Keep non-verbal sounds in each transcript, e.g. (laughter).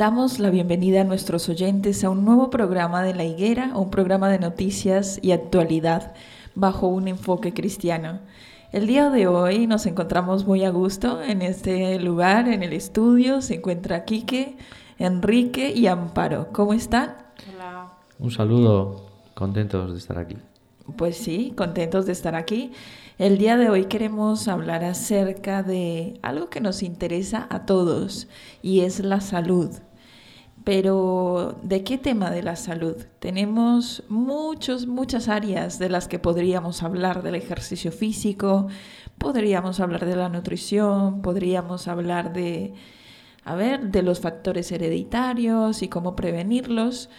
Damos la bienvenida a nuestros oyentes a un nuevo programa de La Higuera, un programa de noticias y actualidad bajo un enfoque cristiano. El día de hoy nos encontramos muy a gusto en este lugar, en el estudio. Se encuentra Quique, Enrique y Amparo. ¿Cómo están? Hola. Un saludo, contentos de estar aquí. Pues sí, contentos de estar aquí. El día de hoy queremos hablar acerca de algo que nos interesa a todos y es la salud. Pero, ¿de qué tema de la salud? Tenemos muchos, muchas áreas de las que podríamos hablar del ejercicio físico, podríamos hablar de la nutrición, podríamos hablar de, a ver, de los factores hereditarios y cómo prevenirlos.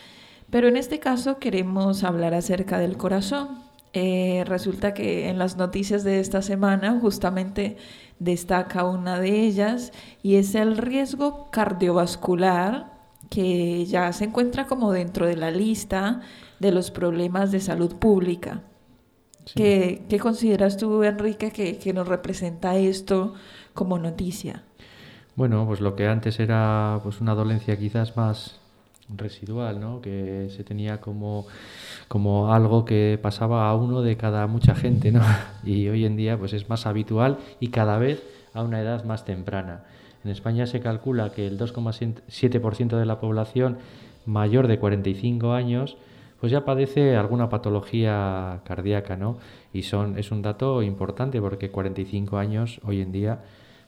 Pero en este caso queremos hablar acerca del corazón, eh, resulta que en las noticias de esta semana justamente destaca una de ellas y es el riesgo cardiovascular que ya se encuentra como dentro de la lista de los problemas de salud pública. ¿Qué, consideras tú, Enrique, que, que nos representa esto como noticia? Bueno, pues lo que antes era pues una dolencia quizás más residual, ¿no? que se tenía como, como algo que pasaba a uno de cada mucha gente, ¿no? (laughs) y hoy en día pues es más habitual y cada vez a una edad más temprana. En España se calcula que el 2,7% de la población mayor de 45 años pues ya padece alguna patología cardíaca, ¿no? Y son, es un dato importante porque 45 años hoy en día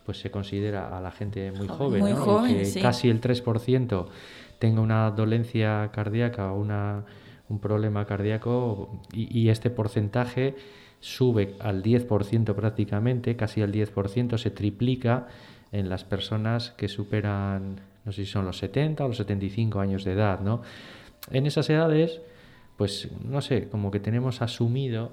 pues se considera a la gente muy joven, muy joven que casi el 3% tenga una dolencia cardíaca o una, un problema cardíaco y, este porcentaje sube al 10% prácticamente, casi al 10%, se triplica en las personas que superan, no sé si son los 70 o los 75 años de edad, ¿no? En esas edades, pues no sé, como que tenemos asumido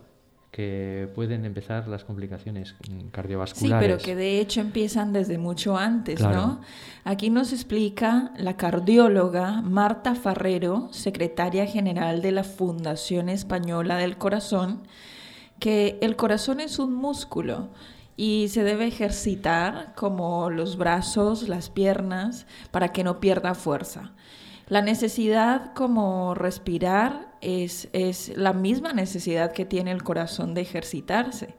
que pueden empezar las complicaciones cardiovasculares. Sí, pero que de hecho empiezan desde mucho antes, ¿no? Aquí nos explica la cardióloga Marta Farrero, secretaria general de la Fundación Española del Corazón, que el corazón es un músculo y se debe ejercitar como los brazos, las piernas, para que no pierda fuerza. La necesidad como respirar es, es la misma necesidad que tiene el corazón de ejercitarse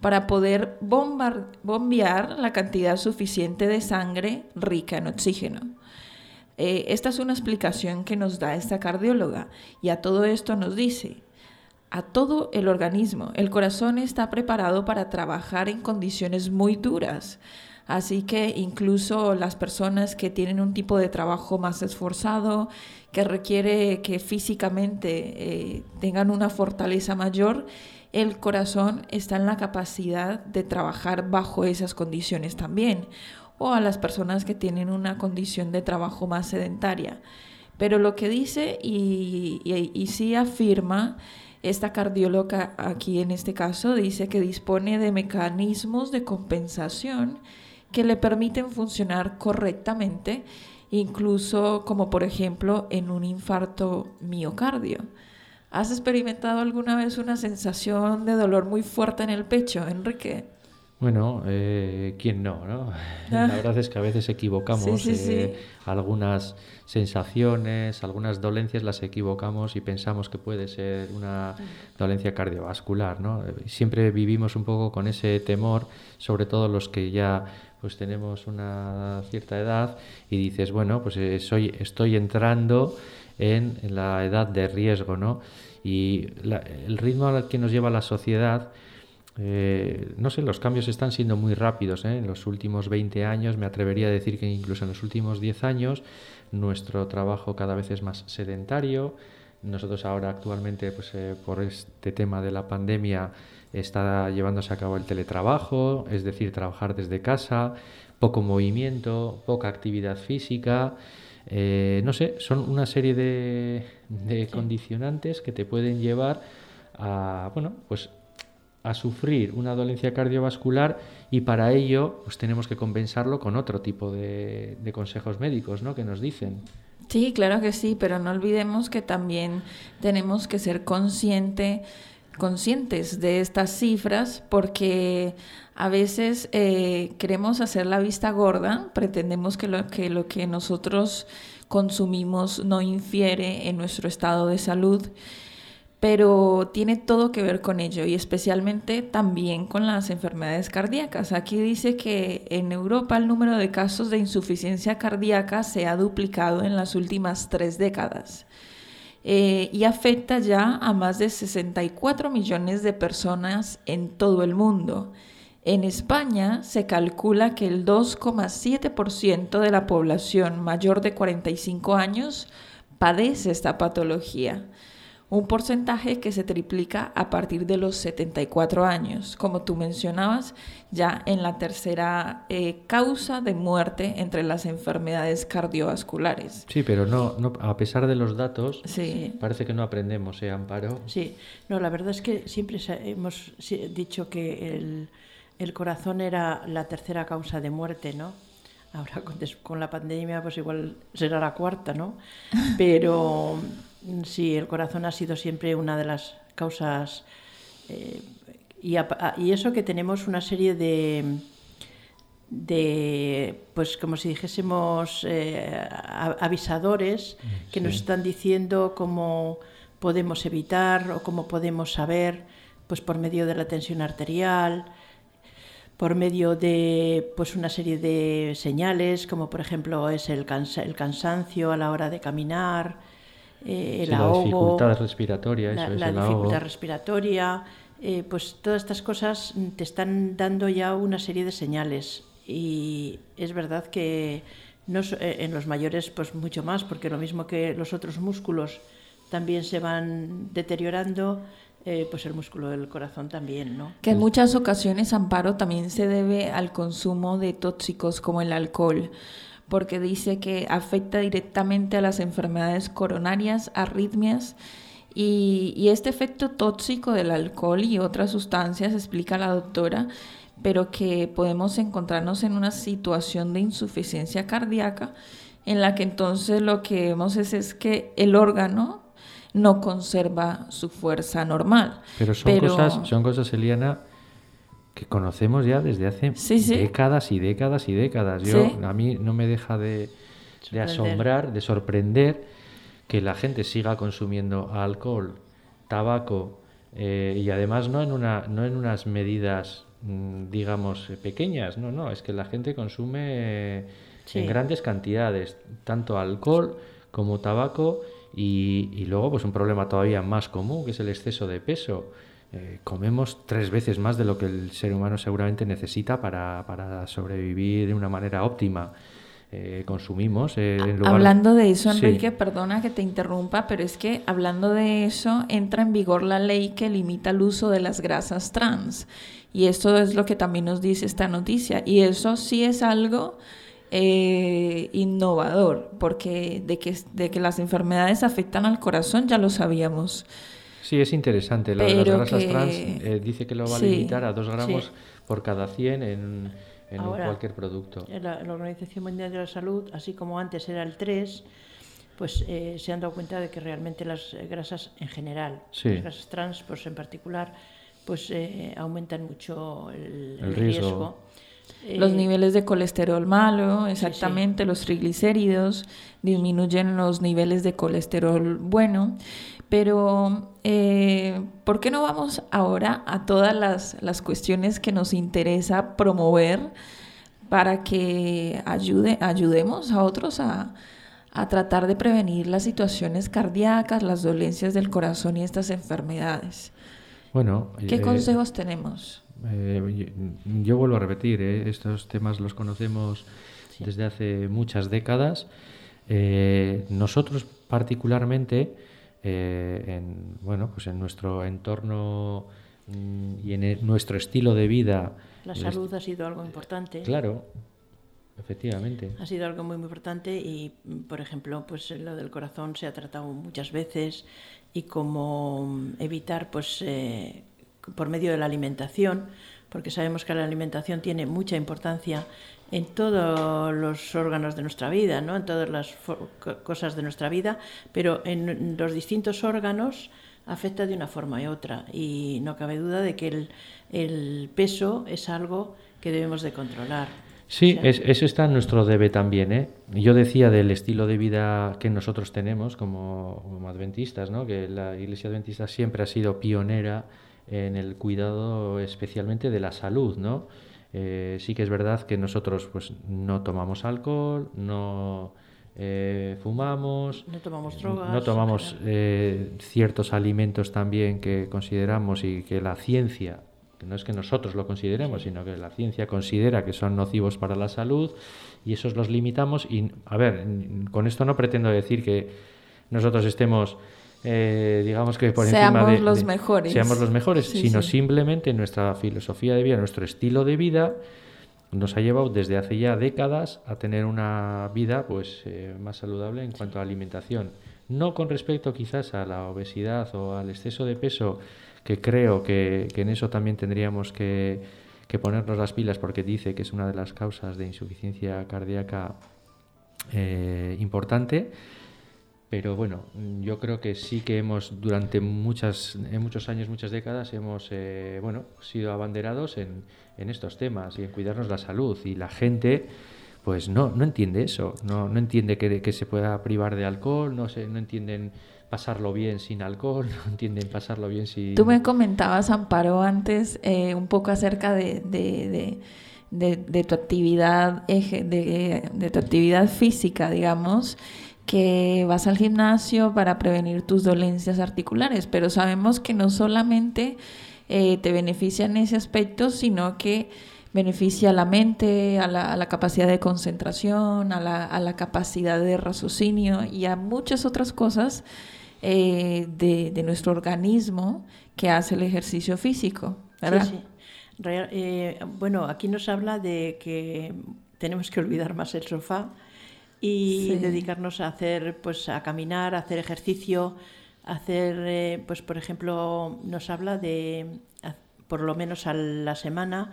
para poder bombear la cantidad suficiente de sangre rica en oxígeno. Eh, esta es una explicación que nos da esta cardióloga y a todo esto nos dice, a todo el organismo, el corazón está preparado para trabajar en condiciones muy duras. Así que incluso las personas que tienen un tipo de trabajo más esforzado, que requiere que físicamente eh, tengan una fortaleza mayor, el corazón está en la capacidad de trabajar bajo esas condiciones también. O a las personas que tienen una condición de trabajo más sedentaria. Pero lo que dice y, y, y sí afirma esta cardióloga aquí en este caso dice que dispone de mecanismos de compensación que le permiten funcionar correctamente, incluso como por ejemplo en un infarto miocardio. ¿Has experimentado alguna vez una sensación de dolor muy fuerte en el pecho, Enrique? Bueno, eh, ¿quién no, no? (laughs) La verdad es que a veces equivocamos (laughs) eh, algunas sensaciones, algunas dolencias las equivocamos y pensamos que puede ser una dolencia cardiovascular, ¿no? Siempre vivimos un poco con ese temor, sobre todo los que ya pues tenemos una cierta edad y dices, bueno, pues eh, soy, estoy entrando en, la edad de riesgo, ¿no? Y el ritmo al que nos lleva la sociedad eh, no sé, los cambios están siendo muy rápidos. ¿eh? En los últimos 20 años, me atrevería a decir que incluso en los últimos 10 años, nuestro trabajo cada vez es más sedentario. Nosotros ahora actualmente, pues, eh, por este tema de la pandemia, está llevándose a cabo el teletrabajo, es decir, trabajar desde casa, poco movimiento, poca actividad física. no sé, son una serie de, de condicionantes que te pueden llevar a, bueno, pues a sufrir una dolencia cardiovascular y para ello pues tenemos que compensarlo con otro tipo de, consejos médicos ¿no? que nos dicen. Sí, claro que sí, pero no olvidemos que también tenemos que ser consciente, conscientes de estas cifras porque a veces eh, queremos hacer la vista gorda, pretendemos que lo que nosotros consumimos no infiere en nuestro estado de salud pero tiene todo que ver con ello y especialmente también con las enfermedades cardíacas. Aquí dice que en Europa el número de casos de insuficiencia cardíaca se ha duplicado en las últimas tres décadas eh, y afecta ya a más de 64 millones de personas en todo el mundo. En España se calcula que el 2,7% de la población mayor de 45 años padece esta patología un porcentaje que se triplica a partir de los 74 años, como tú mencionabas, ya en la tercera eh, causa de muerte entre las enfermedades cardiovasculares. Sí, pero no, no a pesar de los datos, parece que no aprendemos, ¿eh, Amparo? Sí, no, la verdad es que siempre hemos dicho que el, el corazón era la tercera causa de muerte, ¿no? Ahora con, con la pandemia pues igual será la cuarta, ¿no? Pero Sí, el corazón ha sido siempre una de las causas. Eh, y, eso que tenemos una serie de, de pues como si dijésemos, eh, avisadores que nos están diciendo cómo podemos evitar o cómo podemos saber, pues por medio de la tensión arterial, por medio de pues una serie de señales, como por ejemplo es el, el cansancio a la hora de caminar, eh, el ahogo, la dificultad respiratoria, la, dificultad respiratoria, eh, pues todas estas cosas te están dando ya una serie de señales. Y es verdad que no, eh, en los mayores pues mucho más, porque lo mismo que los otros músculos también se van deteriorando, pues el músculo del corazón también, ¿no? Que en muchas ocasiones, Amparo, también se debe al consumo de tóxicos como el alcohol porque dice que afecta directamente a las enfermedades coronarias, arritmias, y, este efecto tóxico del alcohol y otras sustancias, explica la doctora, pero que podemos encontrarnos en una situación de insuficiencia cardíaca en la que entonces lo que vemos es, es que el órgano no conserva su fuerza normal. Pero son, Cosas, son cosas, Eliana, que conocemos ya desde hace décadas y décadas y décadas. Yo, A mí no me deja de, asombrar, de sorprender que la gente siga consumiendo alcohol, tabaco eh, y además no en, una, no en unas medidas, mm, digamos, pequeñas, no, no, es que la gente consume en grandes cantidades, tanto alcohol como tabaco y, y luego pues un problema todavía más común que es el exceso de peso. Eh, comemos tres veces más de lo que el ser humano seguramente necesita para, para sobrevivir de una manera óptima. Eh, consumimos. Eh, hablando de eso, Enrique, perdona que te interrumpa, pero es que hablando de eso, entra en vigor la ley que limita el uso de las grasas trans. Y esto es lo que también nos dice esta noticia. Y eso sí es algo innovador, porque de que, de que las enfermedades afectan al corazón ya lo sabíamos. Sí, es interesante. La, las grasas trans eh, dice que lo va a limitar a 2 gramos por cada 100 en, en cualquier producto. La, la, Organización Mundial de la Salud, así como antes era el 3, pues eh, se han dado cuenta de que realmente las grasas en general, las grasas trans pues en particular, pues eh, aumentan mucho el, riesgo. Los eh, niveles de colesterol malo, exactamente, los triglicéridos, disminuyen los niveles de colesterol bueno. Pero, ¿por qué no vamos ahora a todas las, las cuestiones que nos interesa promover para que ayude, ayudemos a otros a, a tratar de prevenir las situaciones cardíacas, las dolencias del corazón y estas enfermedades. Bueno, ¿qué eh, consejos tenemos? Eh, yo, vuelvo a repetir, eh, estos temas los conocemos desde hace muchas décadas. nosotros particularmente, en, bueno, pues en nuestro entorno mm, y en nuestro estilo de vida. La salud ha sido algo importante. Claro, Efectivamente. Ha sido algo muy, muy importante y, por ejemplo, pues lo del corazón se ha tratado muchas veces y cómo evitar, pues, eh, por medio de la alimentación, porque sabemos que la alimentación tiene mucha importancia en todos los órganos de nuestra vida, ¿no? en todas las cosas de nuestra vida, pero en los distintos órganos afecta de una forma y otra y no cabe duda de que el, el peso es algo que debemos de controlar. Sí, eso está en nuestro debe también. ¿eh? Yo decía del estilo de vida que nosotros tenemos como, adventistas, ¿no? que la Iglesia Adventista siempre ha sido pionera en el cuidado especialmente de la salud. ¿no? Eh, sí que es verdad que nosotros pues, no tomamos alcohol, no eh, fumamos, no tomamos drogas, no tomamos eh, ciertos alimentos también que consideramos y que la ciencia que no es que nosotros lo consideremos, sino que la ciencia considera que son nocivos para la salud y esos los limitamos. Y, a ver, con esto no pretendo decir que nosotros estemos, eh, digamos que por encima de, los mejores. Seamos los mejores, sino simplemente nuestra filosofía de vida, nuestro estilo de vida nos ha llevado desde hace ya décadas a tener una vida pues eh, más saludable en cuanto a alimentación. No con respecto quizás a la obesidad o al exceso de peso, que creo que, en eso también tendríamos que, ponernos las pilas porque dice que es una de las causas de insuficiencia cardíaca eh, importante. Pero bueno, yo creo que sí que hemos durante muchas, en muchos años, muchas décadas, hemos eh, bueno, sido abanderados en, en, estos temas y en cuidarnos la salud. Y la gente pues no, no entiende eso, no, no entiende que, que se pueda privar de alcohol, no, se, no entienden pasarlo bien sin alcohol, (laughs) no entienden pasarlo bien sin... Tú me comentabas, Amparo, antes eh, un poco acerca de, de, de, tu actividad, de, de tu actividad física, digamos, que vas al gimnasio para prevenir tus dolencias articulares, pero sabemos que no solamente eh, te beneficia en ese aspecto, sino que beneficia a la mente, a la, capacidad de concentración, a la, capacidad de raciocinio y a muchas otras cosas eh, de, nuestro organismo que hace el ejercicio físico, ¿verdad? Sí, eh, bueno, aquí nos habla de que tenemos que olvidar más el sofá y dedicarnos a hacer, pues, a caminar, a hacer ejercicio, hacer, eh, pues, por ejemplo, nos habla de, por lo menos a la semana,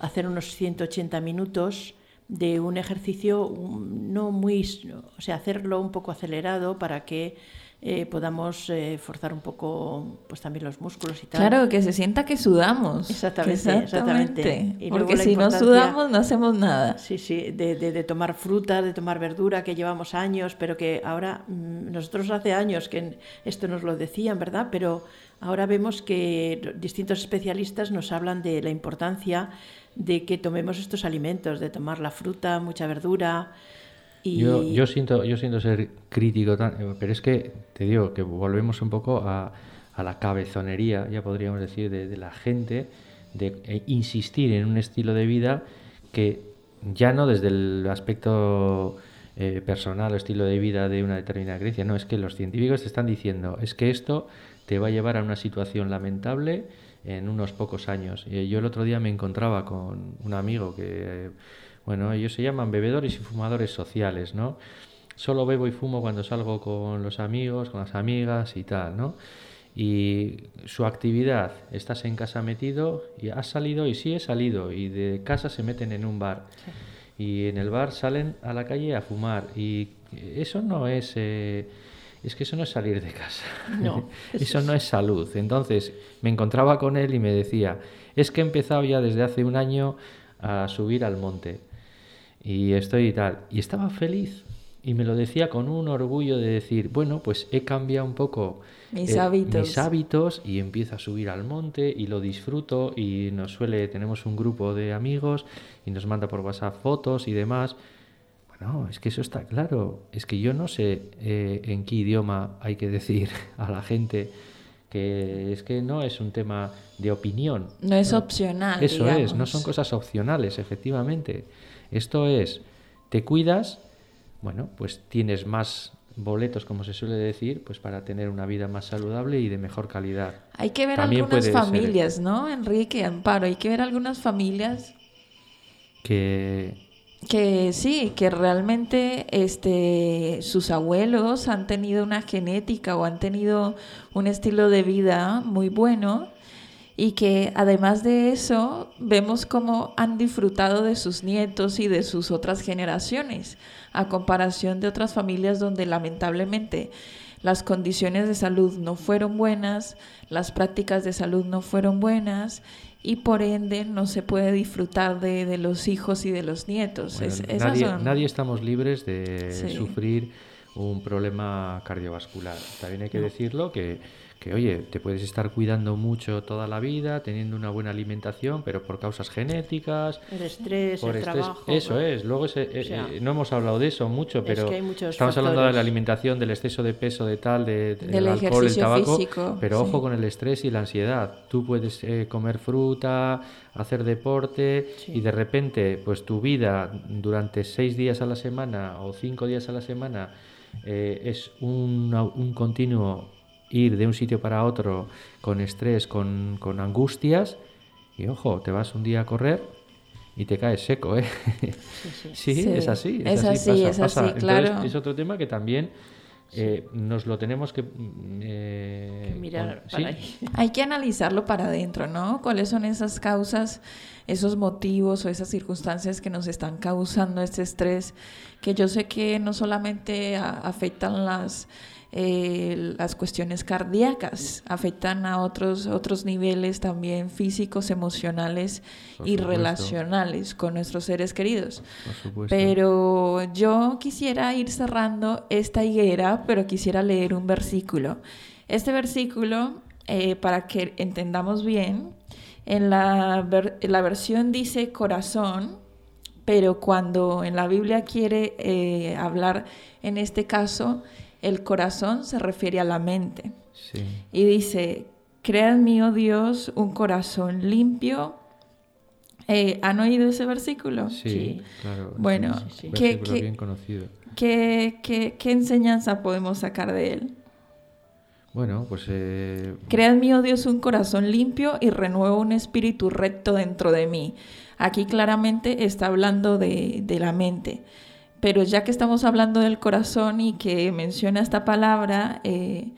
hacer unos 180 minutos de un ejercicio no muy, o sea, hacerlo un poco acelerado para que eh, podamos eh, forzar un poco pues también los músculos y tal. Claro, que se sienta que sudamos. Exactamente, exactamente. Porque si no sudamos no hacemos nada. Sí, sí, de, de, tomar fruta, de tomar verdura, que llevamos años, pero que ahora, mm, nosotros hace años que esto nos lo decían, ¿verdad? Pero ahora vemos que distintos especialistas nos hablan de la importancia de que tomemos estos alimentos, de tomar la fruta, mucha verdura, yo, yo, siento, yo siento ser crítico, pero es que te digo que volvemos un poco a, a la cabezonería, ya podríamos decir, de, la gente, de e insistir en un estilo de vida que ya no desde el aspecto eh, personal o estilo de vida de una determinada creencia, no, es que los científicos te están diciendo, es que esto te va a llevar a una situación lamentable en unos pocos años. Y yo el otro día me encontraba con un amigo que... Bueno, ellos se llaman bebedores y fumadores sociales, ¿no? Solo bebo y fumo cuando salgo con los amigos, con las amigas y tal, ¿no? y su actividad, estás en casa metido y has salido y sí he salido y de casa se meten en un bar. Y en el bar salen a la calle a fumar y eso no es eh, es que eso no es salir de casa. No, (laughs) eso no es salud. Entonces me encontraba con él y me decía es que he empezado ya desde hace un año a subir al monte y estoy y tal y estaba feliz y me lo decía con un orgullo de decir bueno pues he cambiado un poco mis eh, hábitos. Mis hábitos y empiezo a subir al monte y lo disfruto y nos suele, tenemos un grupo de amigos y nos manda por WhatsApp fotos y demás. Bueno, es que eso está claro. Es que yo no sé eh, en qué idioma hay que decir (laughs) a la gente que es que no es un tema de opinión. No es opcional. Eso es, no son cosas opcionales, efectivamente. Esto es, te cuidas, bueno, pues tienes más boletos, como se suele decir, pues para tener una vida más saludable y de mejor calidad. Hay que ver algunas familias, ¿no, Enrique Amparo? Hay que ver algunas familias que que sí, que realmente este, sus abuelos han tenido una genética o han tenido un estilo de vida muy bueno y que además de eso vemos cómo han disfrutado de sus nietos y de sus otras generaciones, a comparación de otras familias donde lamentablemente las condiciones de salud no fueron buenas, las prácticas de salud no fueron buenas y por ende no se puede disfrutar de, los hijos y de los nietos. nadie, estamos libres de sufrir un problema cardiovascular. También hay que decirlo que que oye, te puedes estar cuidando mucho toda la vida, teniendo una buena alimentación, pero por causas genéticas. El estrés, el trabajo. Eso es. Luego eh, eh, no hemos hablado de eso mucho, pero estamos hablando de la alimentación, del exceso de peso, de tal, de, del alcohol, el tabaco. pero ojo con el estrés y la ansiedad. Tú puedes eh, comer fruta, hacer deporte y de repente, pues tu vida durante seis días a la semana o cinco días a la semana es un, un continuo ir de un sitio para otro con estrés, con, con angustias, y ojo, te vas un día a correr y te caes seco, ¿eh? Sí, (laughs) es así. Es, así, es así, claro. es otro tema que también eh, nos lo tenemos que mm, eh, mirar. (laughs) Hay que analizarlo para adentro, ¿no? ¿Cuáles son esas causas, esos motivos o esas circunstancias que nos están causando este estrés? Que yo sé que no solamente afectan las eh, las cuestiones cardíacas, afectan a otros, otros niveles también físicos, emocionales y relacionales con nuestros seres queridos. Pero yo quisiera ir cerrando esta higuera, pero quisiera leer un versículo. Este versículo, eh, para que entendamos bien, en la, la versión dice corazón, pero cuando en la Biblia quiere eh, hablar en este caso, el corazón se refiere a la mente. Y dice, crea en mí, oh Dios, un corazón limpio. Eh, ¿Han oído ese versículo? Sí, claro. Bueno, ¿qué, bien conocido. ¿qué, qué, enseñanza podemos sacar de él? Bueno, pues... Eh... Crea en mí, oh Dios, un corazón limpio y renueva un espíritu recto dentro de mí. Aquí claramente está hablando de, de la mente. Pero ya que estamos hablando del corazón y que menciona esta palabra, eh,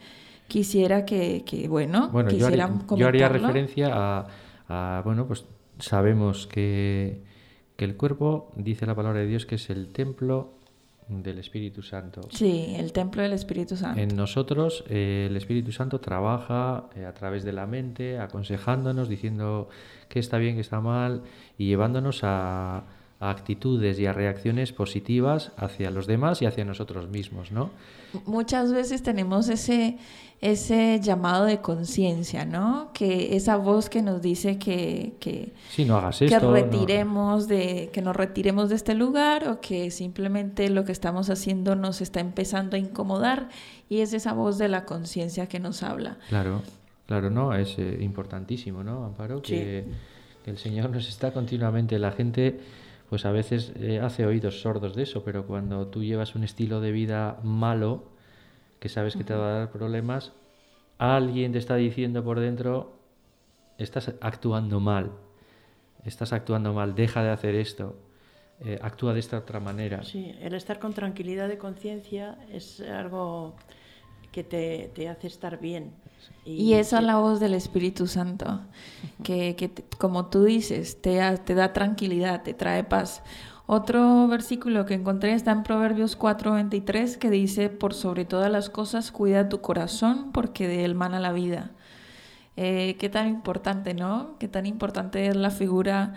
quisiera que, bueno, bueno yo haría, yo haría, referencia a, bueno, pues sabemos que, que el cuerpo, dice la palabra de Dios, que es el templo del Espíritu Santo. Sí, el templo del Espíritu Santo. En nosotros eh, el Espíritu Santo trabaja eh, a través de la mente, aconsejándonos, diciendo que está bien, que está mal y llevándonos a, a actitudes y a reacciones positivas hacia los demás y hacia nosotros mismos, ¿no? Muchas veces tenemos ese, ese llamado de conciencia, ¿no? Que esa voz que nos dice que, que, no hagas que retiremos de, que nos retiremos de este lugar o que simplemente lo que estamos haciendo nos está empezando a incomodar y es esa voz de la conciencia que nos habla. Claro, claro, no, es eh, importantísimo, ¿no, Amparo? Que, que el Señor nos está continuamente, la gente pues a veces eh, hace oídos sordos de eso, pero cuando tú llevas un estilo de vida malo, que sabes que te va a dar problemas, alguien te está diciendo por dentro, estás actuando mal, estás actuando mal, deja de hacer esto, eh, actúa de esta otra manera. Sí, el estar con tranquilidad de conciencia es algo que te, te hace estar bien. Y, esa es la voz del Espíritu Santo, que, que como tú dices, te, te da tranquilidad, te trae paz. Otro versículo que encontré está en Proverbios 4:23 que dice, por sobre todas las cosas cuida tu corazón porque de él mana la vida. Eh, qué tan importante, ¿no? Qué tan importante es la figura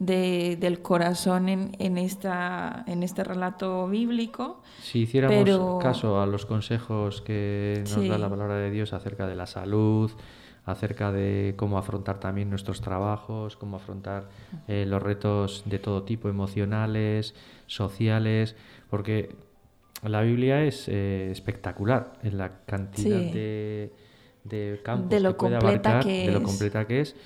de, del corazón en, en, esta, en este relato bíblico. Si hiciéramos caso a los consejos que nos da la palabra de Dios acerca de la salud, acerca de cómo afrontar también nuestros trabajos, cómo afrontar eh, los retos de todo tipo, emocionales, sociales, porque la Biblia es eh, espectacular en la cantidad de, de, campos de lo que puede abarcar, que de lo completa que es.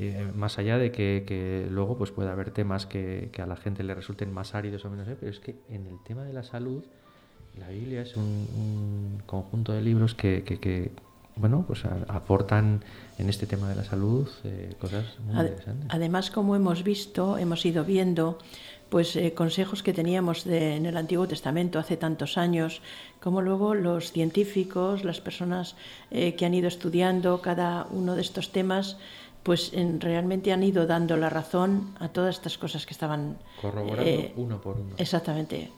Eh, más allá de que, luego pues pueda haber temas que, a la gente le resulten más áridos o menos, pero es que en el tema de la salud, la Biblia es un, conjunto de libros que, que, bueno, pues aportan en este tema de la salud eh, cosas muy interesantes. Además, como hemos visto, hemos ido viendo, pues eh, consejos que teníamos en el Antiguo Testamento hace tantos años, como luego los científicos, las personas eh, que han ido estudiando cada uno de estos temas, pues realmente han ido dando la razón a todas estas cosas que estaban corroborando uno por uno. Exactamente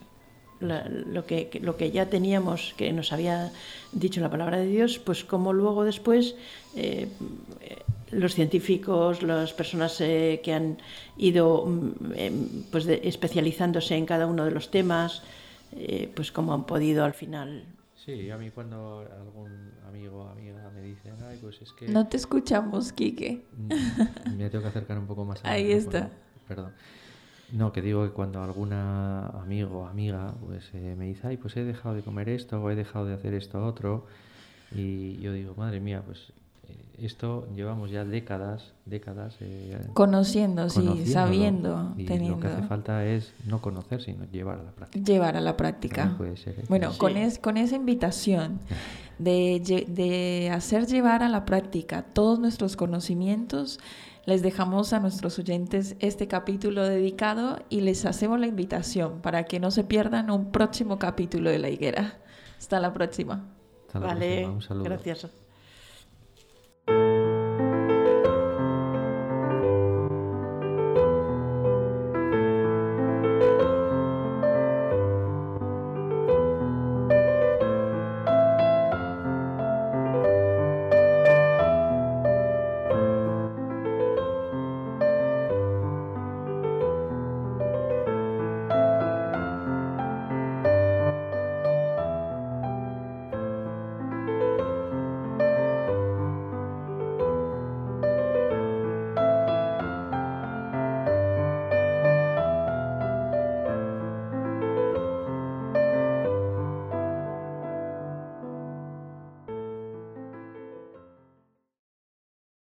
lo, que, lo que ya teníamos, que nos había dicho la palabra de Dios, pues como luego después eh, los científicos, las personas eh, que han ido mm, em, pues especializándose en cada uno de los temas, eh, pues como han podido al final. Sí, a mí cuando algún amigo o amiga me dice, ay, pues es que... No te escuchamos, Quique. Mm, me tengo que acercar un poco más. Ahí está. Perdón. No, que digo que cuando alguna amigo o amiga pues eh, me dice, ay, pues he dejado de comer esto o he dejado de hacer esto otro, y yo digo, madre mía, pues esto llevamos ya décadas, décadas eh, conociendo, sí, sabiendo, y Lo que hace falta es no conocer, sino llevar a la práctica. Llevar a la práctica. puede ser, bueno, con, es, con esa invitación de, de hacer llevar a la práctica todos nuestros conocimientos, les dejamos a nuestros oyentes este capítulo dedicado y les hacemos la invitación para que no se pierdan un próximo capítulo de La Higuera. Hasta la próxima. Hasta la vale, próxima. Un saludo. gracias.